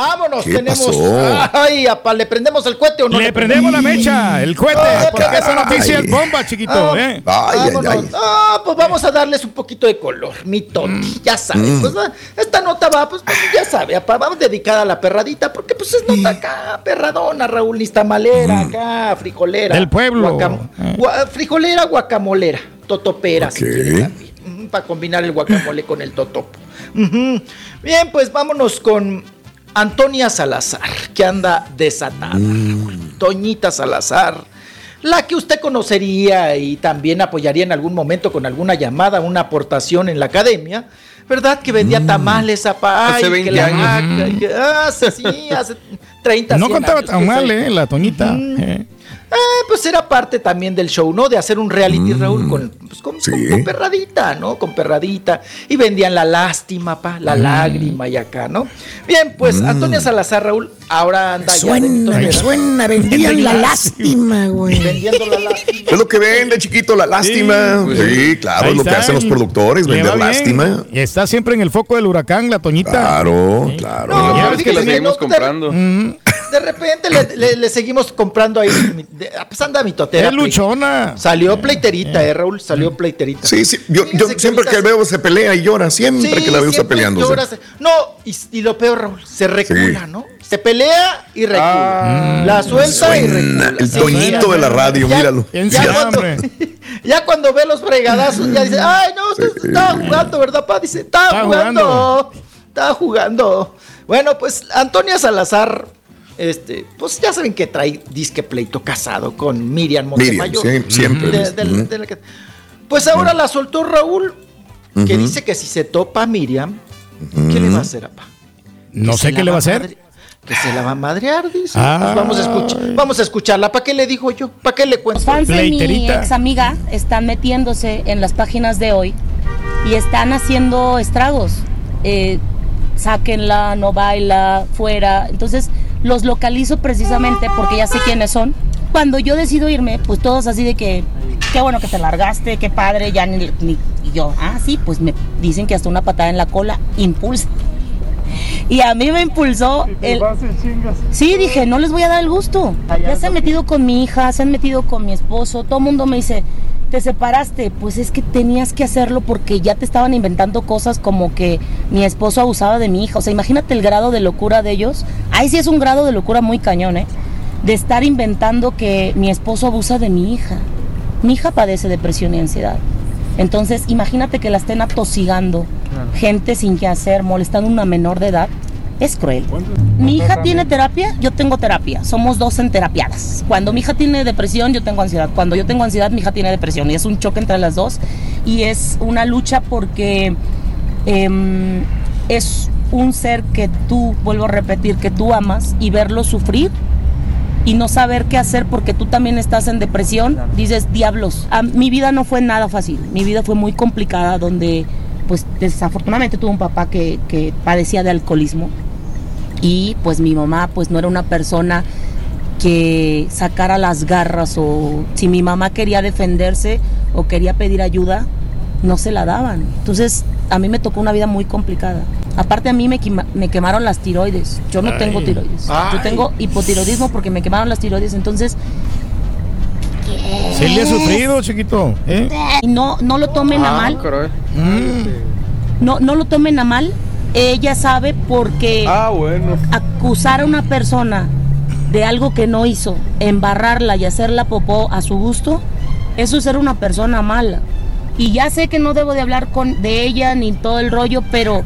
Vámonos, ¿Qué tenemos. pasó? Ay, apa, ¿le prendemos el cohete o no? Le prendemos la mecha, el cohete, Ah, porque esa noticia es bomba, chiquito, Ah, ¿eh? Ay, ay, Vámonos. ay. Ah, pues vamos a darles un poquito de color, mi Toti, ya sabes. Pues, ah, esta nota va, pues, pues, ya sabe, apa, vamos dedicada a la perradita, porque pues es nota acá, perradona, Raúl, nistamalera, acá, frijolera. Del pueblo. guacam- Eh. gua- frijolera, guacamolera, totopera, si Ok. quiere también. Ujú, Para combinar el guacamole con el totopo. Bien, pues vámonos con Antonia Salazar, que anda desatada. Toñita Salazar, la que usted conocería y también apoyaría en algún momento con alguna llamada, una aportación en la academia, ¿verdad? Que vendía tamales a pa- Hace ay, 20 que la años. vaca, y que- ah, sí, sí, hace 30 No 100 contaba años tan mal, ¿eh? La Toñita. Mm. Eh. Ah, pues era parte también del show, ¿no? De hacer un reality, Raúl, con, pues, con, sí. con- con perradita, ¿no? Con perradita. Y vendían la lástima, pa, la lágrima y acá, ¿no? Bien, pues Antonia Salazar, Raúl, ahora anda ya de mitonera, suena, vendían la lástima, güey. vendiendo la lástima. Es lo que vende, chiquito, la lástima. Sí, Sí, claro, Ahí es lo que hacen los productores, vender lástima. Y está siempre en el foco del huracán, la Toñita. Claro, claro. No, Lo Ya peor ves es que la seguimos no, comprando. De repente le, le- le seguimos comprando ahí. de- Pues anda mi totera. Es luchona. Salió pleiterita, eh, Raúl, salió pleiterita. Sí, sí. Yo, yo Fíjese que siempre que ahorita- veo se pelea y llora. Siempre Sí, que la veo está siempre lloras. No, y, y lo peor, Raúl, se recula, Sí. ¿no? Se pelea y recula. la suelta y Suena recula. el Sí, toñito de la radio, ya- míralo. ¿Quién Ya cuando, hombre? ya cuando ve los fregadazos, ya dice, ay, no, usted estaba jugando, ¿verdad, pa? Dice, estaba Estaba jugando. Estaba jugando. Bueno, pues Antonia Salazar, este, pues ya saben que trae disque pleito casado con Miriam Montemayor. Miriam, sí, siempre. De- de- Ujú. de la que- pues ahora la soltó Raúl, que dice que si se topa a Miriam, ¿qué le va a hacer, apa? No sé qué le va a hacer. Que se la va a madrear, dice. Pues vamos a escuchar, vamos a escucharla. ¿Para qué le dijo yo? ¿Para qué le cuento? fans de mi ex amiga están metiéndose en las páginas de hoy y están haciendo estragos. Eh, sáquenla, no baila, fuera. Entonces los localizo precisamente porque ya sé quiénes son. Cuando yo decido irme, pues todos así de que, qué bueno que te largaste, qué padre, ya ni, ni- y yo, ah, sí, pues me dicen que hasta una patada en la cola impulsa. Y a mí me impulsó el... Sí, dije, no les voy a dar el gusto. Ya se han metido con mi hija, se han metido con mi esposo. Todo el mundo me dice, te separaste. Pues es que tenías que hacerlo porque ya te estaban inventando cosas como que mi esposo abusaba de mi hija. O sea, imagínate el grado de locura de ellos. Ahí sí es un grado de locura muy cañón, ¿eh? De estar inventando que mi esposo abusa de mi hija. Mi hija padece depresión y ansiedad. Entonces, imagínate que la estén atosigando, gente sin qué hacer, molestando a una menor de edad. Es cruel. Mi hija tiene terapia, yo tengo terapia. Somos dos en terapiadas. Cuando mi hija tiene depresión, yo tengo ansiedad. Cuando yo tengo ansiedad, mi hija tiene depresión. Y es un choque entre las dos. Y es una lucha porque em, es un ser que tú, vuelvo a repetir, que tú amas y verlo sufrir y no saber qué hacer porque tú también estás en depresión, dices, diablos, Ah, mi vida no fue nada fácil, mi vida fue muy complicada donde pues desafortunadamente tuve un papá que, que padecía de alcoholismo y pues mi mamá pues no era una persona que sacara las garras o si mi mamá quería defenderse o quería pedir ayuda, no se la daban. Entonces a mí me tocó una vida muy complicada. Aparte a mí me, quema- me quemaron las tiroides. Yo no Ay. tengo tiroides. Ay. Yo tengo hipotiroidismo porque me quemaron las tiroides. Entonces, Sí le he sufrido, chiquito. ¿eh? y no, no lo tomen a mal. caray. No, no lo tomen a mal. Ella sabe porque Ah, bueno. acusar a una persona de algo que no hizo, embarrarla y hacerla popó a su gusto, eso es ser una persona mala. Y ya sé que no debo de hablar con de ella ni todo el rollo, pero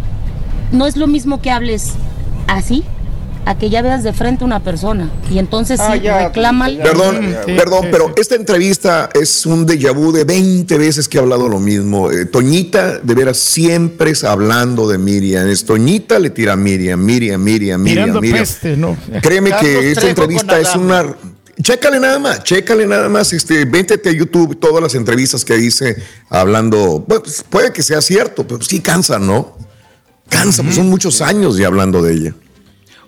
no es lo mismo que hables así a que ya veas de frente a una persona y entonces Ah, sí ya, reclama ya. Perdón, Sí, perdón, sí, pero sí. esta entrevista es un déjà vu de 20 veces que he hablado lo mismo. Eh, Toñita, de veras, siempre es hablando de Miriam. Es Toñita le tira a Miriam, Miriam, Miriam, Miriam, Tirando Miriam. peste, ¿no? Créeme Carlos que esta entrevista es una. Chécale nada más, chécale nada más, este, véntete a YouTube, todas las entrevistas que hice hablando, pues, puede que sea cierto, pero sí cansa, ¿no? Cansa, pues son muchos años ya hablando de ella.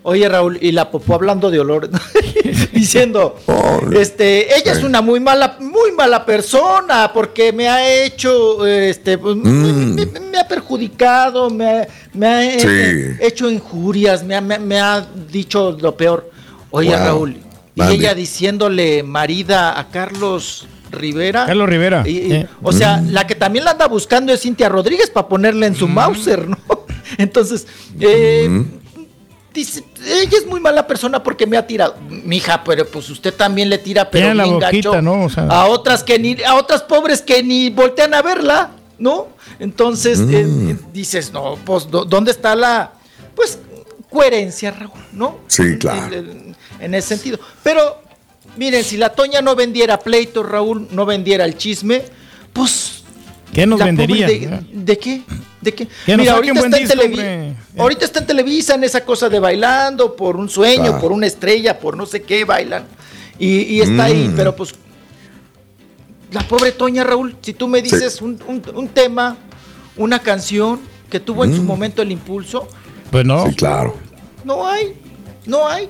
Oye, Raúl, y la popó hablando de olor, diciendo, Oh, este, ella es una muy mala, muy mala persona porque me ha hecho, este, pues, Mm. me, me- me ha perjudicado, me ha, me ha eh, Sí. eh, hecho injurias, me ha, me- me ha dicho lo peor. Oye, Wow. Raúl, y ella diciéndole marida a Carlos Rivera. Carlos Rivera. Y- eh. O sea, la que también la anda buscando es Cintia Rodríguez para ponerle en su Mauser, ¿no? Entonces, eh, dice, ella es muy mala persona porque me ha tirado. Mija, pero pues usted también le tira, pero Tiene la bien boquita, gacho ¿no? O sea- a otras que ni, a otras pobres que ni voltean a verla, ¿no? Entonces, eh, eh, dices, no, pues, ¿dó- ¿dónde está la, pues, coherencia, Raúl, ¿no? Sí, claro. En, en- en ese sentido. Pero, miren, si la Toña no vendiera pleito, Raúl, no vendiera el chisme, pues ¿Qué nos la vendería? De, ¿de qué? ¿De qué? Que Mira, ahorita buen está, en disco, Televi- hombre. Ahorita está en Televisa en esa cosa de bailando por un sueño, Claro. por una estrella, por no sé qué bailan. Y, y está ahí, Mm. pero pues la pobre Toña Raúl, si tú me dices un, un- un tema, una canción que tuvo en su momento el impulso, Pues no. Sí, claro. no hay, no hay.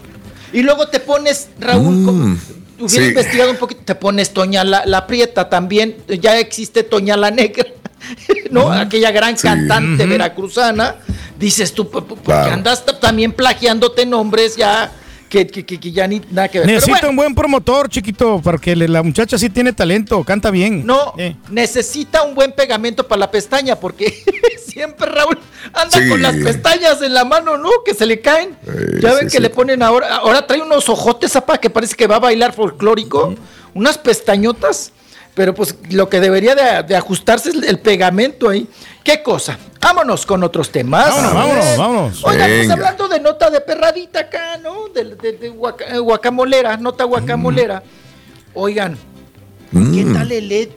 Y luego te pones, Raúl, Mm, como- hubiera sí. investigado un poquito, te pones Toña la, la Prieta también, ya existe Toña la Negra, ¿no? Aquella gran Sí. cantante veracruzana. Dices tú, ¿por por qué Claro. andas también plagiándote nombres ya que, que, que- ya ni nada que ver? Necesita bueno, un buen promotor, chiquito, porque la muchacha sí tiene talento, canta bien. No, Eh. necesita un buen pegamento para la pestaña, porque siempre Raúl anda Sí. con las pestañas en la mano, ¿no? Que se le caen. Eh, ya sí, ven que sí. le ponen ahora, ahora trae unos ojotes, apa, que parece que va a bailar folclórico, unas pestañotas, pero pues lo que debería de, de ajustarse es el pegamento ahí. ¿Qué cosa? Vámonos con otros temas. Vámonos, vámonos, vámonos. Oigan, pues hablando de nota de perradita acá, ¿no? De, de- de guaca- eh, guacamolera, nota guacamolera. Oigan, ¿Qué Mm. tal el, Ed-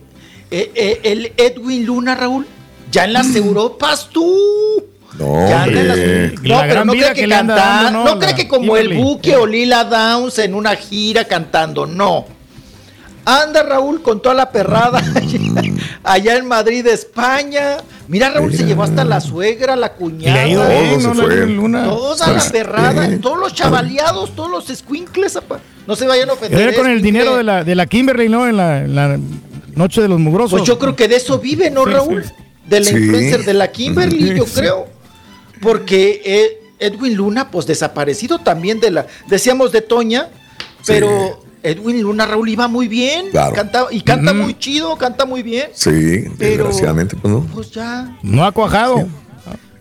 eh, eh, el Edwin Luna, Raúl? Ya en las Europas, tú. No, Ya en las-. No, La pero no cree que, que le anda canta- dando, ¿no? no cree que como el. Buque o Lila Downs en una gira cantando, no. Anda Raúl con toda la perrada allá, en Madrid, España. Mira, Raúl se Mira. llevó hasta la suegra, la ido cuñada. Bien, se ¿no? La fue. luna. Toda la Sí. perrada, todos los chavaleados, todos los squinkles, apa. No se vayan a ofender. Era con el dinero de la, de la Kimberly, ¿no? En la, en la noche de los mugrosos. Pues yo creo que de eso vive, ¿no, Sí, Raúl? sí. De la Sí. influencer de la Kimberly, yo Sí. creo. Porque eh, Edwin Luna, pues desaparecido también de la. Decíamos de Toña, pero Edwin Luna, Raúl, iba muy bien. Claro. Canta, y canta Mm. muy chido, canta muy bien. Sí, Pero, desgraciadamente, pues no. Pues ya. No ha cuajado.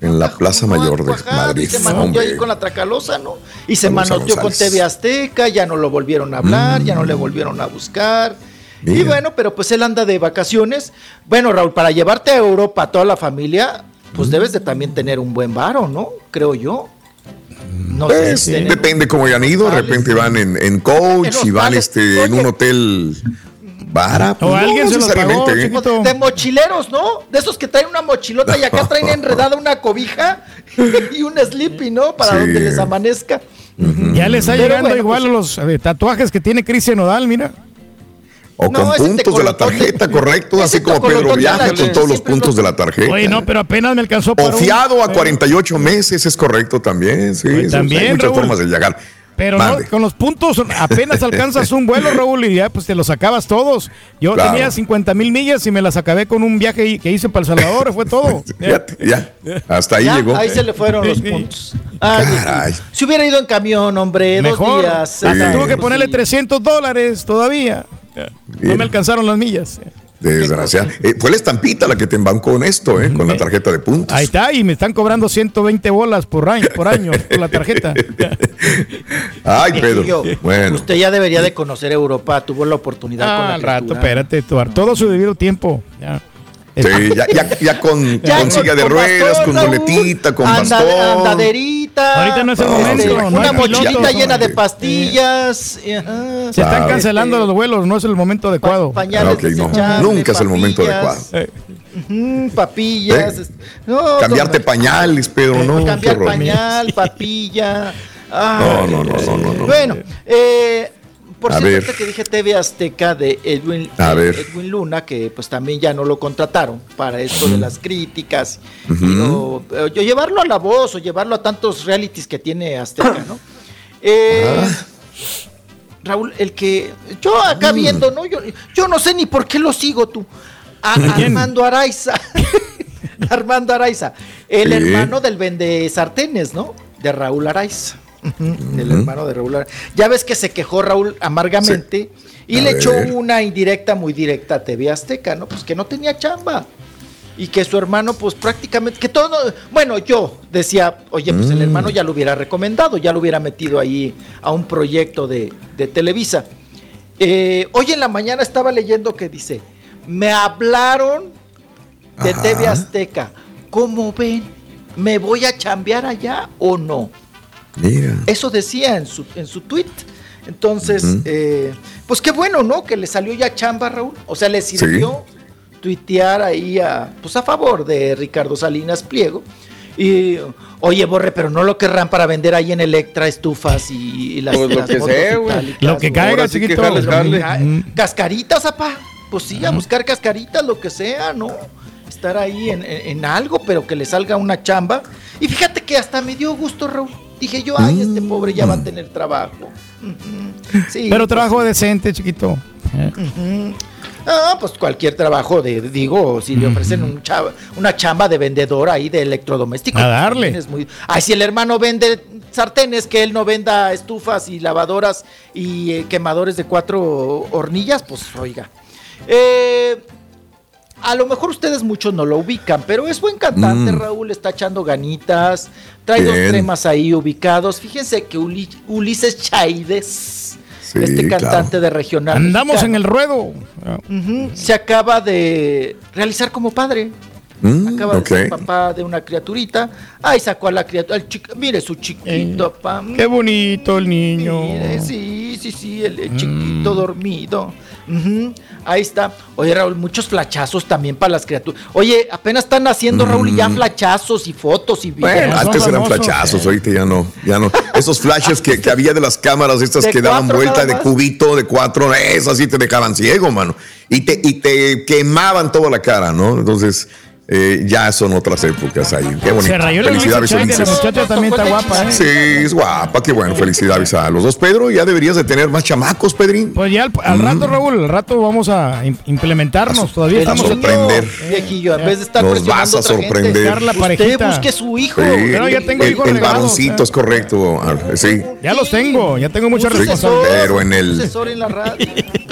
En la Plaza no Mayor de cuajado, Madrid. Y se manoteó hombre. ahí con la Tracalosa, ¿no? Y se manoteó con. TV Azteca, ya no lo volvieron a hablar, ya no le volvieron a buscar. Y bueno, pero pues él anda de vacaciones. Bueno, Raúl, para llevarte a Europa a toda la familia, pues debes de también tener un buen varo, ¿no? Creo yo. No Pues, sé. depende cómo hayan ido. De repente van en, en coach En y van este, en un hotel vara. O alguien se los pagó, ¿eh? De mochileros, ¿no? De esos que traen una mochilota y acá traen enredada una cobija y un sleepy, ¿no? Para Sí. donde les amanezca. Ya le está Pero llegando bueno, igual pues- los eh, tatuajes que tiene Cristian Nodal, mira. O No, con puntos de la tarjeta, correcto. Así como Pedro a Viaja con todos los puntos lo- de la tarjeta. Oye, no, pero apenas me alcanzó para O un- fiado a eh, 48 meses es correcto también. Sí, Oye, eso- también, hay muchas Raúl. formas de llegar. Pero no, con los puntos apenas alcanzas un vuelo, Raúl, y ya pues te los acabas todos. Yo Claro. tenía 50 mil millas y me las acabé con un viaje que hice para El Salvador, fue todo. Ya, hasta ahí Ya, llegó. ahí se le fueron los puntos. Ay, mío. Caray. Si hubiera ido en camión, hombre, Mejor. dos días. Hasta Sí. tuve que ponerle Sí. 300 dólares todavía. No me alcanzaron las millas. Desgraciado. Eh, fue la estampita la que te embancó en esto, ¿eh? Con la tarjeta de puntos. Ahí está, y me están cobrando 120 bolas por año, por año por la tarjeta. Ay, Pedro. Bueno. Usted ya debería de conocer Europa, tuvo la oportunidad con Ah, la al rato, espérate, tu- todo su debido tiempo. Ya. Sí, ya, ya, ya con, Ya, con silla de con ruedas, bastón, con Raúl, muletita, con anda- bastón. Andaderita. Ahorita no es el No, momento. no una mochilita llena de pastillas. y, ajá. Se están Claro. cancelando los vuelos, no es el momento adecuado. Pa- pañales Ah, ok, no. Nunca es el momento adecuado. Eh, papillas. ¿Eh? es- no, Cambiarte pañales, Pedro, no. Cambiar pañal, papilla. Ay, No, no, no, no, no, no. Bueno, eh, por A cierto, ver. que dije TV Azteca de Edwin, A eh, ver. Edwin Luna, que pues también ya no lo contrataron para esto de las críticas, y o- o llevarlo a la voz o llevarlo a tantos realities que tiene Azteca, ¿no? Eh, Ah. Raúl, el que yo acá viendo, ¿no? Yo, yo no sé ni por qué lo sigo tú. A- Armando Araiza. Armando Araiza, el Sí. hermano del vende sartenes, ¿no? De Raúl Araiza. El hermano de Raúl. Ya ves que se quejó Raúl amargamente y A le echó una indirecta muy directa a TV Azteca, ¿no? Pues que no tenía chamba. Y que su hermano, pues prácticamente, que todo, bueno, yo decía, oye, pues Mm. el hermano ya lo hubiera recomendado, ya lo hubiera metido ahí a un proyecto de, de Televisa. Eh, hoy en la mañana estaba leyendo que dice, me hablaron de Ajá. TV Azteca, ¿cómo ven? ¿Me voy a chambear allá o no? Mira. Eso decía en su, en su tweet. Entonces, eh, pues qué bueno, ¿no? Que le salió ya chamba, Raúl. O sea, le sirvió tuitear ahí a, pues a favor de Ricardo Salinas Pliego. Y, oye, Borre, pero no lo querrán para vender ahí en Electra estufas y, y las, Pues lo las que motos sea, güey. Lo que caiga, sí que chiquito. jales, jale. Ah, Cascaritas, apá. Pues sí, a buscar cascaritas, lo que sea, ¿no? Estar ahí en, en- en algo, pero que le salga una chamba. Y fíjate que hasta me dio gusto, Raúl. Dije yo, ay, este pobre ya va a tener trabajo. Sí, Pero pues, trabajo decente, chiquito. Ah, pues cualquier trabajo de, digo, si le ofrecen un chava- una chamba de vendedor ahí de electrodoméstico. A darle. Es muy, ay, si el hermano vende sartenes, que él no venda estufas y lavadoras y eh, quemadores de cuatro hornillas, pues oiga. Eh, a lo mejor ustedes muchos no lo ubican, pero es buen cantante, Mm. Raúl, está echando ganitas, trae dos temas ahí ubicados. Fíjense que Uli- Ulises Chaides, Sí, este claro. cantante de regional. Andamos en el ruedo. Se acaba de realizar como padre. Mm, Acaba de ser papá de una criaturita. Ahí sacó a la criatura. mire su chiquito, pa. Qué bonito el niño. Mire, sí, sí, sí, el, el Mm. chiquito Ujú, Ahí está. Oye, Raúl, muchos flachazos también para las criaturas. Oye, apenas están haciendo, Raúl, y ya flachazos y fotos y videos. Bueno, antes eran flachazos, eh. ahorita ya no, ya no. Esos flashes que, que había de las cámaras estas De que daban vuelta de cubito, de cuatro, esas sí te dejaban ciego, mano. Y te, y te quemaban toda la cara, ¿no? Entonces, eh, ya son otras épocas ahí. Qué bonito. Se rayó Felicidades, la muchacha también está guapa, ¿eh? Sí, es guapa, qué bueno. Felicidades a los dos. Pedro, ya deberías de tener más chamacos, Pedrín. Pues ya al, al rato, Raúl, al rato vamos a im- implementarnos. Todavía a estamos niño, sorprender. Viejillo, en Ya. vez de estar Nos vas a gente, sorprender. Usted parejita. busque su hijo. Sí, Pero ya tengo el, hijos el varoncito ¿eh? es correcto. Sí. Ya los tengo, ya tengo mucha Un responsabilidad. sucesor, Pero en el- sucesor en la radio.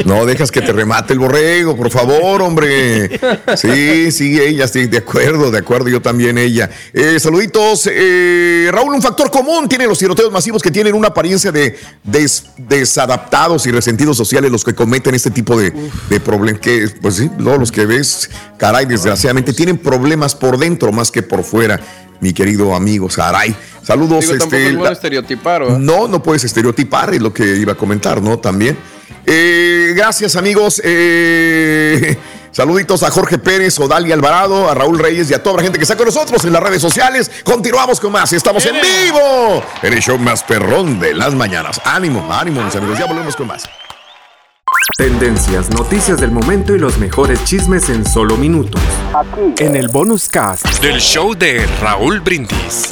No dejas que te remate el borrego, por favor, hombre. Sí, sí, ella, sí, de acuerdo, de acuerdo, yo también ella. Eh, saluditos. eh, Raúl, un factor común tiene los tiroteos masivos que tienen una apariencia de des- desadaptados y resentidos sociales los que cometen este tipo de, de problemas. Que, pues sí, no, los que ves, caray, desgraciadamente tienen problemas por dentro más que por fuera, mi querido amigo Saray. Saludos. Digo, este, es bueno la- estereotipar, no, no puedes estereotipar, es lo que iba a comentar, ¿no? También. Eh, gracias, amigos. Eh, saluditos a Jorge Pérez, Odalia Alvarado, a Raúl Reyes y a toda la gente que está con nosotros en las redes sociales. Continuamos con más. Estamos en vivo en el show más perrón de las mañanas. Ánimo, ánimo, mis amigos. Ya volvemos con más. Tendencias, noticias del momento y los mejores chismes en solo minutos. En el bonus cast. Del show de Raúl Brindis.